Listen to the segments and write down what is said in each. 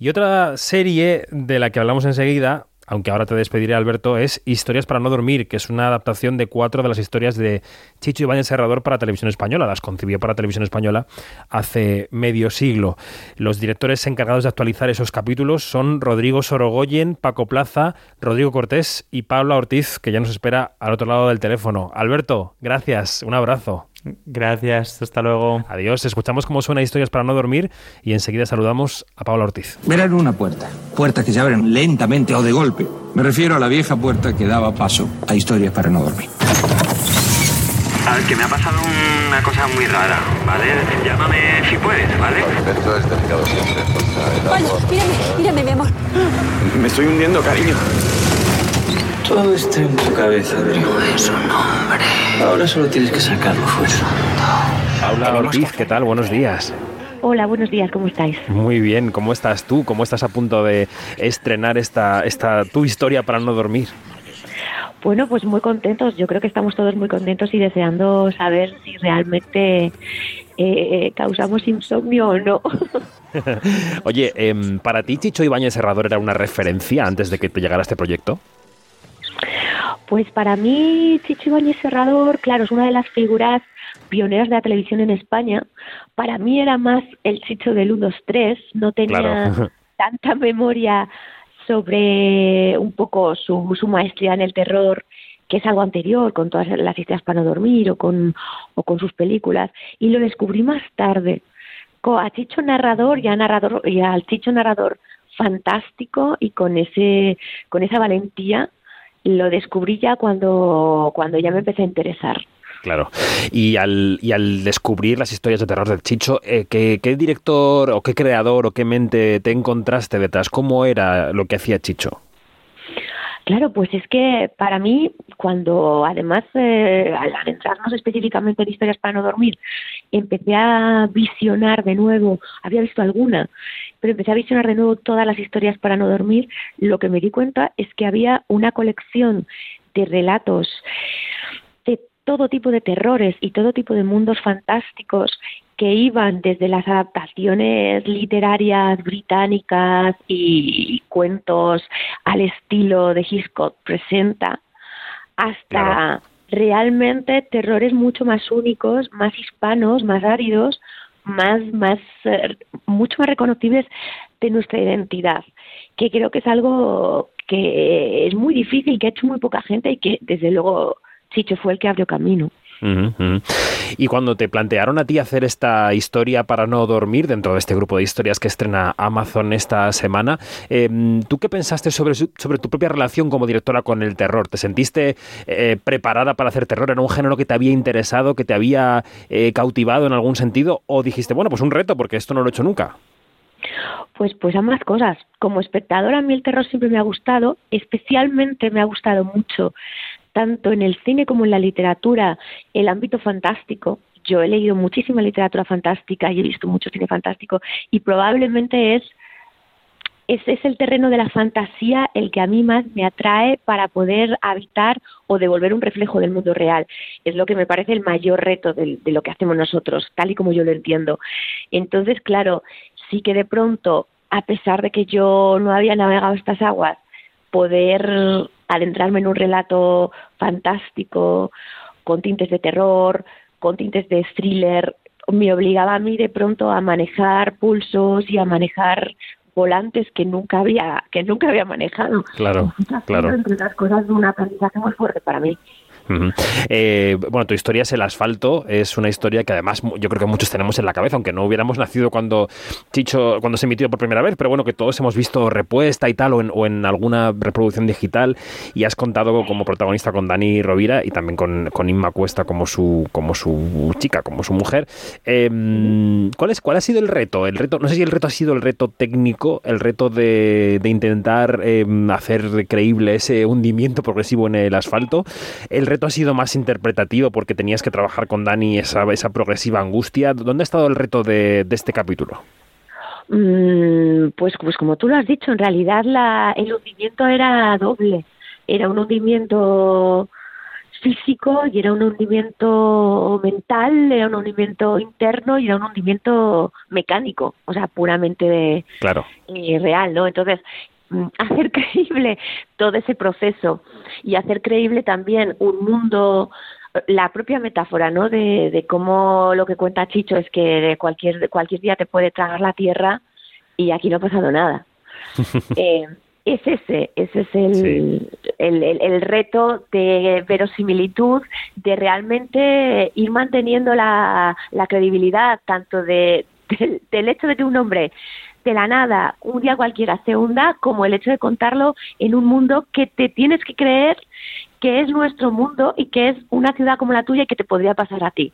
Y otra serie de la que hablamos enseguida aunque ahora te despediré, Alberto, es Historias para no dormir, que es una adaptación de cuatro de las historias de Chicho Ibáñez Serrador para Televisión Española. Las concibió para Televisión Española hace medio siglo. Los directores encargados de actualizar esos capítulos son Rodrigo Sorogoyen, Paco Plaza, Rodrigo Cortés y Pablo Ortiz, que ya nos espera al otro lado del teléfono. Alberto, gracias, un abrazo. Gracias, hasta luego. Adiós, escuchamos cómo suena Historias para no dormir y enseguida saludamos a Pablo Ortiz. Verán una puerta, puertas que se abren lentamente o de golpe. Me refiero a la vieja puerta que daba paso a Historias para no dormir. A ver, que me ha pasado una cosa muy rara, ¿vale? Llámame si puedes, ¿vale? Esto es delicado siempre. Vaya, mírame, mírame, mi amor. Me estoy hundiendo, cariño. Todo está en tu cabeza, Adri. No es un hombre. Ahora solo tienes que sacarlo fuera. Paula Ortiz, ¿qué tal? Buenos días. Hola, buenos días, ¿cómo estáis? Muy bien, ¿cómo estás tú? ¿Cómo estás a punto de estrenar esta, esta tu historia para no dormir? Bueno, pues muy contentos. Yo creo que estamos todos muy contentos y deseando saber si realmente eh, causamos insomnio o no. Oye, em, ¿para ti Chicho Ibáñez Serrador era una referencia antes de que te llegara este proyecto? Pues para mí, Chicho Ibáñez Serrador, claro, es una de las figuras pioneras de la televisión en España. Para mí era más el Chicho del 1, 2, 3, no tenía Claro. tanta memoria sobre un poco su, su maestría en el terror, que es algo anterior, con todas las historias para no dormir o con, o con sus películas, y lo descubrí más tarde. A Chicho narrador y, a narrador, y al Chicho narrador fantástico y con ese con esa valentía lo descubrí ya cuando, cuando ya me empecé a interesar. Claro. Y al, y al descubrir las historias de terror del Chicho, eh, ¿qué, qué director o qué creador o qué mente te encontraste detrás? ¿Cómo era lo que hacía Chicho? Claro, pues es que para mí, cuando además eh, al adentrarnos específicamente en historias para no dormir, empecé a visionar de nuevo, había visto alguna, pero empecé a visionar de nuevo todas las historias para no dormir, lo que me di cuenta es que había una colección de relatos de todo tipo de terrores y todo tipo de mundos fantásticos que iban desde las adaptaciones literarias británicas y cuentos al estilo de Hitchcock presenta hasta Claro. realmente terrores mucho más únicos, más hispanos, más áridos, más más eh, mucho más reconocibles de nuestra identidad, que creo que es algo que es muy difícil, que ha hecho muy poca gente y que desde luego Chicho fue el que abrió camino. Y cuando te plantearon a ti hacer esta historia para no dormir dentro de este grupo de historias que estrena Amazon esta semana, eh, ¿tú qué pensaste sobre, sobre tu propia relación como directora con el terror? ¿Te sentiste eh, preparada para hacer terror? ¿Era un género que te había interesado, que te había eh, cautivado en algún sentido? ¿O dijiste, bueno, pues un reto porque esto no lo he hecho nunca? Pues, pues ambas cosas. Como espectadora, a mí el terror siempre me ha gustado, especialmente me ha gustado mucho, tanto en el cine como en la literatura, el ámbito fantástico. Yo he leído muchísima literatura fantástica y he visto mucho cine fantástico y probablemente es es el terreno de la fantasía el que a mí más me atrae para poder habitar o devolver un reflejo del mundo real. Es lo que me parece el mayor reto de, de lo que hacemos nosotros, tal y como yo lo entiendo. Entonces, claro, sí que de pronto, a pesar de que yo no había navegado estas aguas, poder adentrarme en un relato fantástico, con tintes de terror, con tintes de thriller, me obligaba a mí de pronto a manejar pulsos y a manejar volantes que nunca había que nunca había manejado. Claro, claro. Entre otras cosas, un aprendizaje muy fuerte para mí. Eh, bueno, tu historia es el asfalto, es una historia que además yo creo que muchos tenemos en la cabeza, aunque no hubiéramos nacido cuando Chicho, cuando se emitió por primera vez, pero bueno, que todos hemos visto repuesta y tal, o en, alguna reproducción digital, y has contado como protagonista con Dani Rovira y también con, Inma Cuesta como su, como su chica, como su mujer. Eh, ¿cuál, es, ¿Cuál ha sido el reto? El reto, no sé si el reto ha sido el reto técnico, el reto de, intentar eh, hacer creíble ese hundimiento progresivo en el asfalto, el reto ha sido más interpretativo porque tenías que trabajar con Dani esa, esa progresiva angustia. ¿Dónde ha estado el reto de, de este capítulo? Mm, pues, pues como tú lo has dicho, en realidad la, el hundimiento era doble. Era un hundimiento físico y era un hundimiento mental, era un hundimiento interno y era un hundimiento mecánico, o sea, puramente claro. Eh, real, ¿no? Entonces, hacer creíble todo ese proceso y hacer creíble también un mundo la propia metáfora, ¿no? De, de cómo lo que cuenta Chicho es que cualquier cualquier día te puede tragar la tierra y aquí no ha pasado nada. eh, es ese, ese es el, el, el, reto de verosimilitud, de realmente ir manteniendo la, la credibilidad tanto de, del hecho de que un hombre de la nada, un día cualquiera se hunda, como el hecho de contarlo en un mundo que te tienes que creer que es nuestro mundo y que es una ciudad como la tuya y que te podría pasar a ti.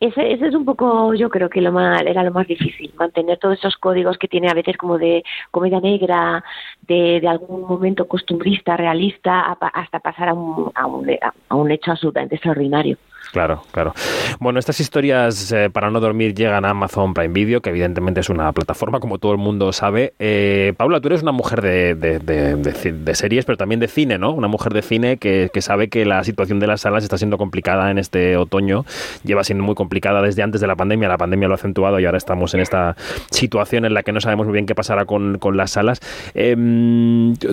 Ese, ese es un poco, yo creo que lo más, era lo más difícil, mantener todos esos códigos que tiene a veces como de comedia negra, de, de algún momento costumbrista, realista, hasta pasar a un, a un, a un hecho absolutamente extraordinario. Claro, claro. Bueno, estas historias eh, para no dormir llegan a Amazon Prime Video, que evidentemente es una plataforma, como todo el mundo sabe. Eh, Paula, tú eres una mujer de, de, de, series, pero también de cine, ¿no? Una mujer de cine que, que, sabe que la situación de las salas está siendo complicada en este otoño. Lleva siendo muy complicada desde antes de la pandemia. La pandemia lo ha acentuado y ahora estamos en esta situación en la que no sabemos muy bien qué pasará con, con las salas. Eh,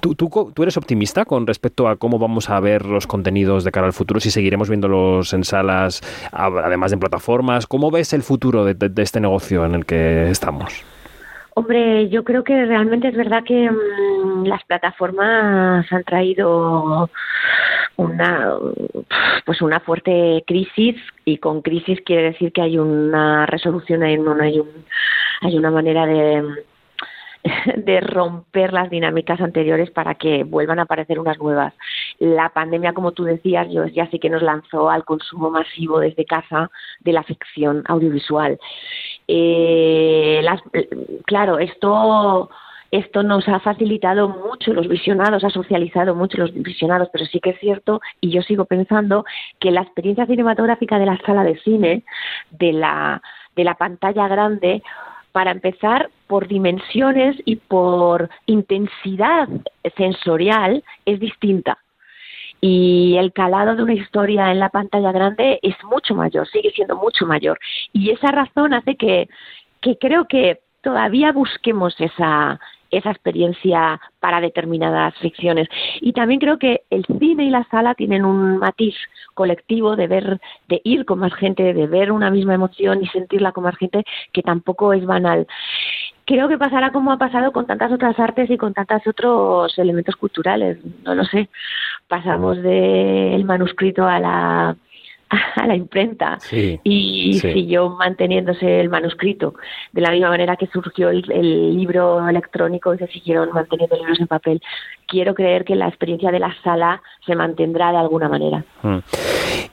¿tú, tú, ¿tú, eres optimista con respecto a cómo vamos a ver los contenidos de cara al futuro? Si seguiremos viéndolos en salas, además de en plataformas. ¿Cómo ves el futuro de, este negocio en el que estamos? Hombre, yo creo que realmente es verdad que mmm, las plataformas han traído una pues una fuerte crisis y con crisis quiere decir que hay una resolución, hay, un, hay, un, hay una manera de de romper las dinámicas anteriores para que vuelvan a aparecer unas nuevas. La pandemia, como tú decías, yo, ya sí que nos lanzó al consumo masivo desde casa de la ficción audiovisual. Eh, las, claro, esto esto nos ha facilitado mucho los visionados, ha socializado mucho los visionados, pero sí que es cierto, y yo sigo pensando, que la experiencia cinematográfica de la sala de cine, de la, de la pantalla grande, para empezar, por dimensiones y por intensidad sensorial es distinta. Y el calado de una historia en la pantalla grande es mucho mayor, sigue siendo mucho mayor. Y esa razón hace que, que creo que todavía busquemos esa, esa experiencia para determinadas ficciones. Y también creo que el cine y la sala tienen un matiz colectivo de ver, de ir con más gente, de ver una misma emoción y sentirla con más gente, que tampoco es banal. Creo que pasará como ha pasado con tantas otras artes y con tantos otros elementos culturales. No lo sé. Pasamos del manuscrito a la a la imprenta sí, y sí. siguió manteniéndose el manuscrito de la misma manera que surgió el, el, libro electrónico y se siguieron manteniendo libros en papel quiero creer que la experiencia de la sala se mantendrá de alguna manera mm.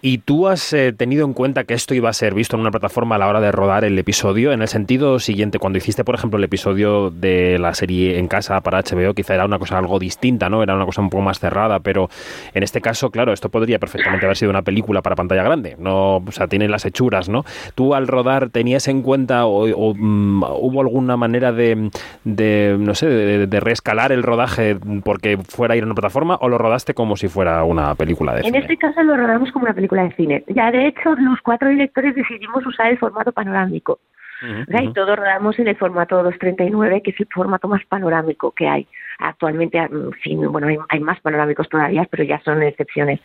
y tú has eh, tenido en cuenta que esto iba a ser visto en una plataforma a la hora de rodar el episodio en el sentido siguiente cuando hiciste por ejemplo el episodio de la serie en casa para HBO quizá era una cosa algo distinta no era una cosa un poco más cerrada pero en este caso claro esto podría perfectamente haber sido una película para pantalla grande, no, o sea, tiene las hechuras, ¿no? ¿Tú al rodar tenías en cuenta o, um, hubo alguna manera de, de no sé, de, de, reescalar el rodaje porque fuera a ir a una plataforma o lo rodaste como si fuera una película de en cine? En este caso lo rodamos como una película de cine. Ya de hecho los cuatro directores decidimos usar el formato panorámico. Uh -huh, o sea, uh -huh. Y todos rodamos en el formato 239, que es el formato más panorámico que hay. Actualmente, sí, bueno, hay, hay, más panorámicos todavía, pero ya son excepciones.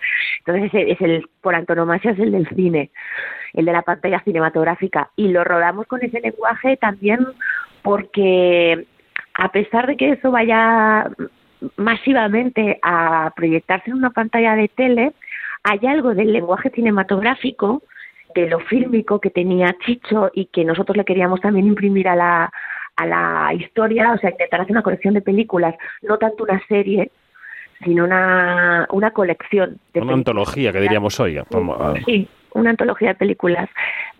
Entonces, es, es el, por antonomasia es el del cine, el de la pantalla cinematográfica. Y lo rodamos con ese lenguaje también porque, a pesar de que eso vaya masivamente a proyectarse en una pantalla de tele, hay algo del lenguaje cinematográfico de lo fílmico que tenía Chicho y que nosotros le queríamos también imprimir a la, a la historia, o sea, intentar hacer una colección de películas, no tanto una serie, sino una, una colección. De una antología, que diríamos hoy. Sí, una antología de películas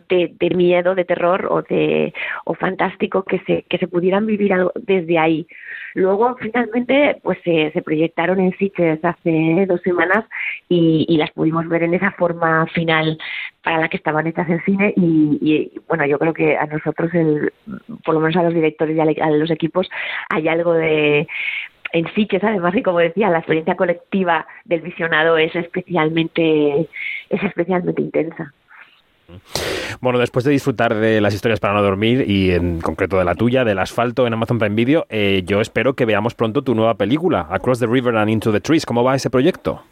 de, de, miedo, de terror o de o fantástico que se que se pudieran vivir algo desde ahí. Luego, finalmente, pues se, se proyectaron en Sitges hace dos semanas y, y, las pudimos ver en esa forma final para la que estaban hechas en cine y, y bueno, yo creo que a nosotros, el, por lo menos a los directores y a, los equipos, hay algo de en sí, que además, y como decía, la experiencia colectiva del visionado es especialmente, es especialmente intensa. Bueno, después de disfrutar de las historias para no dormir y en concreto de la tuya, del asfalto en Amazon Prime Video, eh, yo espero que veamos pronto tu nueva película, Across the River and Into the Trees. ¿Cómo va ese proyecto?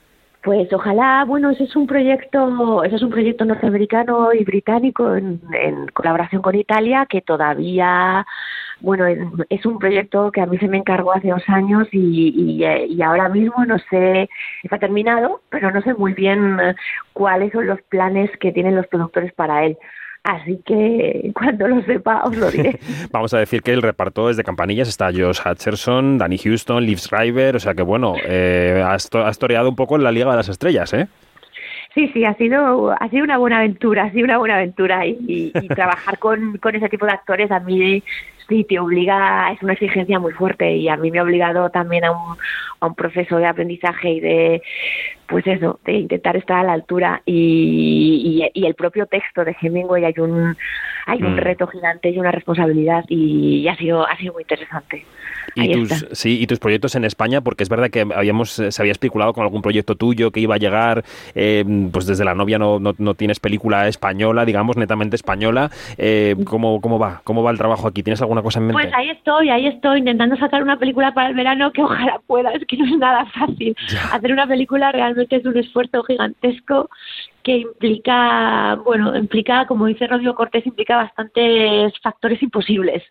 Pues ojalá, bueno, ese es un proyecto, ese es un proyecto norteamericano y británico en, en colaboración con Italia que todavía, bueno, es, un proyecto que a mí se me encargó hace dos años y, ahora mismo no sé, está terminado, pero no sé muy bien cuáles son los planes que tienen los productores para él. Así que cuando lo sepa os lo diré. Vamos a decir que el reparto es de campanillas. Está Josh Hutcherson, Danny Houston, Liv Schreiber. O sea que bueno, eh, has, has toreado un poco en la Liga de las Estrellas, ¿eh? Sí, sí, ha sido, ha sido una buena aventura, ha sido una buena aventura y, y, y trabajar con, con ese tipo de actores a mí sí te obliga, es una exigencia muy fuerte y a mí me ha obligado también a un, a un proceso de aprendizaje y de, pues eso, de intentar estar a la altura y, y, y el propio texto de Hemingway hay un, hay un mm. reto gigante y una responsabilidad y, ha sido, ha sido muy interesante. Y tus, sí, y tus proyectos en España, porque es verdad que habíamos, se había especulado con algún proyecto tuyo que iba a llegar, eh, pues desde la novia no, no, no, tienes película española, digamos, netamente española. Eh, ¿cómo, ¿Cómo va? ¿Cómo va el trabajo aquí? ¿Tienes alguna cosa en mente? Pues ahí estoy, ahí estoy, intentando sacar una película para el verano que ojalá pueda, es que no es nada fácil. Ya. Hacer una película realmente es un esfuerzo gigantesco que implica, bueno, implica, como dice Rodrigo Cortés, implica bastantes factores imposibles,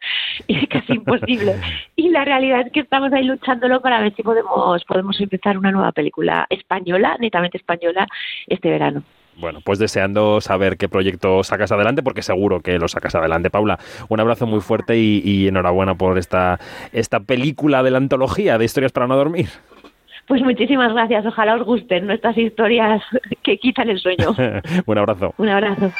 casi imposibles. Y la realidad es que estamos ahí luchándolo para ver si podemos, podemos empezar una nueva película española, netamente española, este verano. Bueno, pues deseando saber qué proyecto sacas adelante, porque seguro que lo sacas adelante. Paula, un abrazo muy fuerte y, y enhorabuena por esta, esta película de la antología de historias para no dormir. Pues muchísimas gracias. Ojalá os gusten nuestras historias que quitan el sueño. Un abrazo. Un abrazo.